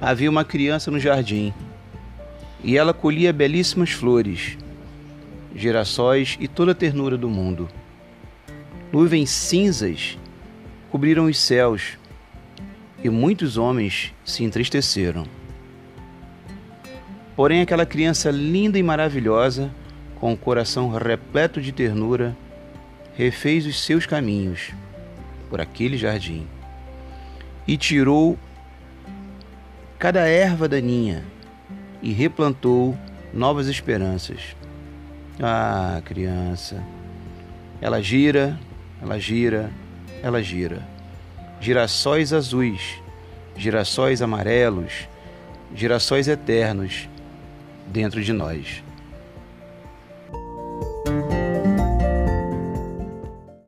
havia uma criança no jardim e ela colhia belíssimas flores, girassóis e toda a ternura do mundo. Nuvens cinzas cobriram os céus e muitos homens se entristeceram. Porém, aquela criança linda e maravilhosa, com o coração repleto de ternura, refez os seus caminhos por aquele jardim e tirou cada erva daninha e replantou novas esperanças. Ah, criança, ela gira, ela gira, ela gira. Girassóis azuis, girassóis amarelos, girassóis eternos dentro de nós.